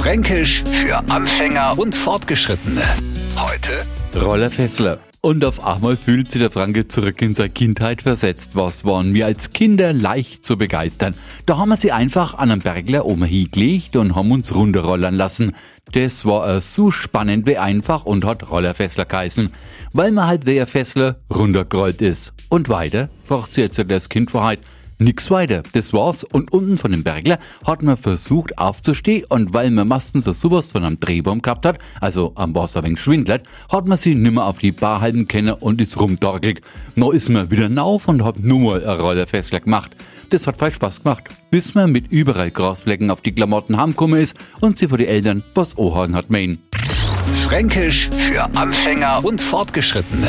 Fränkisch für Anfänger und Fortgeschrittene. Heute Rollerfessler. Und auf einmal fühlt sich der Franke zurück in seine Kindheit versetzt. Was waren wir als Kinder leicht zu begeistern? Da haben wir sie einfach an einem Bergler oben hingelegt und haben uns runterrollern lassen. Das war äh, so spannend wie einfach und hat Rollerfessler geheißen, weil man halt wie ein Fessler runtergerollt ist. Und weiter, fortsetzt das Kind vorheit. Nix weiter, das war's. Und unten von dem Bergler hat man versucht aufzustehen und weil man meistens so sowas von einem Drehbaum gehabt hat, also am Wasser wenig schwindelt, hat man sie nimmer auf die Bar halten können und ist rumtorgelt. Noch ist man wieder nauf und hat nur mal eine Rolle Festler gemacht. Das hat voll Spaß gemacht, bis man mit überall Grasflecken auf die Klamotten heimgekommen ist und sie vor die Eltern was ohren hat meinen. Fränkisch für Anfänger und Fortgeschrittene.